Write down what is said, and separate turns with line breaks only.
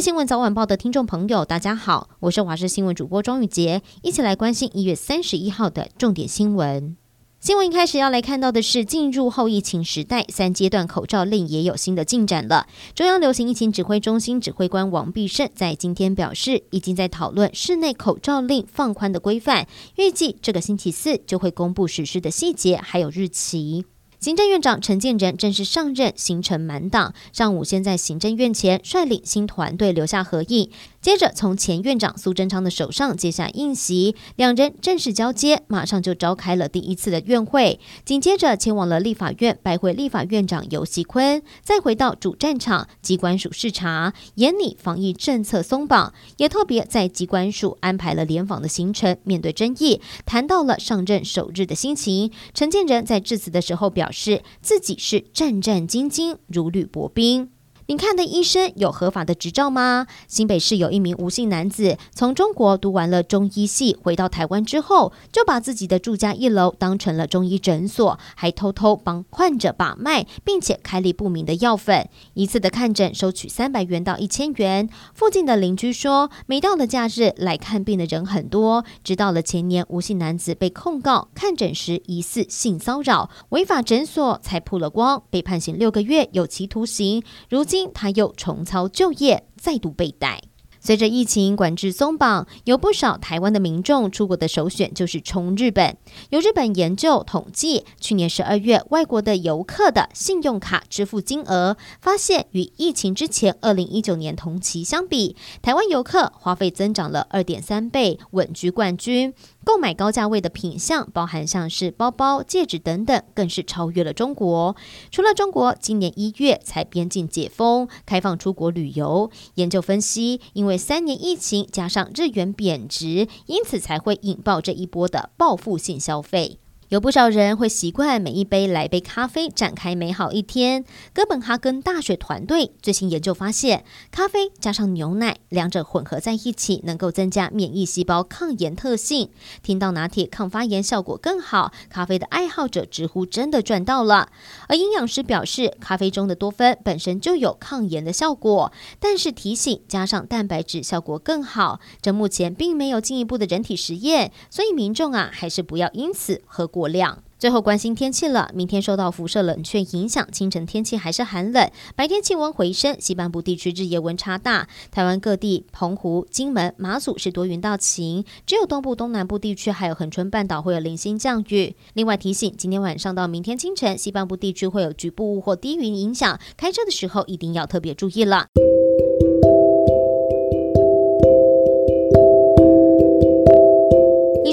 新闻早晚报的听众朋友，大家好，我是华视新闻主播庄宇杰，一起来关心一月三十一号的重点新闻。新闻一开始要来看到的是，进入后疫情时代，三阶段口罩令也有新的进展了。中央流行疫情指挥中心指挥官王必胜在今天表示，已经在讨论室内口罩令放宽的规范，预计这个星期四就会公布实施的细节还有日期。行政院长陈建仁正式上任，行程满档。上午先在行政院前率领新团队留下合影。接着从前院长苏贞昌的手上接下印玺，两人正式交接，马上就召开了第一次的院会。紧接着前往了立法院拜会立法院长游锡坤，再回到主战场机关署视察，严拟防疫政策松绑，也特别在机关署安排了联访的行程。面对争议，谈到了上任首日的心情。陈建仁在致辞的时候表示，自己是战战兢兢，如履薄冰。您看的医生有合法的执照吗？新北市有一名吴姓男子，从中国读完了中医系，回到台湾之后，就把自己的住家一楼当成了中医诊所，还偷偷帮患者把脉，并且开立不明的药粉。一次的看诊收取三百元到一千元。附近的邻居说，每到了假日来看病的人很多。直到了前年，吴姓男子被控告看诊时疑似性骚扰，违法诊所才曝了光，被判刑六个月有期徒刑。如今。他又重操旧业，再度被逮。随着疫情管制松绑，有不少台湾的民众出国的首选就是冲日本。有日本研究统计，去年十二月外国的游客的信用卡支付金额，发现与疫情之前二零一九年同期相比，台湾游客花费增长了二点三倍，稳居冠军。购买高价位的品相，包含像是包包、戒指等等，更是超越了中国。除了中国，今年一月才边境解封，开放出国旅游。研究分析，因为三年疫情加上日元贬值，因此才会引爆这一波的报复性消费。有不少人会习惯每一杯来杯咖啡，展开美好一天。哥本哈根大学团队最新研究发现，咖啡加上牛奶，两者混合在一起，能够增加免疫细胞抗炎特性。听到拿铁抗发炎效果更好，咖啡的爱好者直呼真的赚到了。而营养师表示，咖啡中的多酚本身就有抗炎的效果，但是提醒加上蛋白质效果更好。这目前并没有进一步的人体实验，所以民众啊，还是不要因此喝过量。最后关心天气了，明天受到辐射冷却影响，清晨天气还是寒冷，白天气温回升，西半部地区日夜温差大。台湾各地，澎湖、金门、马祖是多云到晴，只有东部、东南部地区还有恒春半岛会有零星降雨。另外提醒，今天晚上到明天清晨，西半部地区会有局部雾或低云影响，开车的时候一定要特别注意了。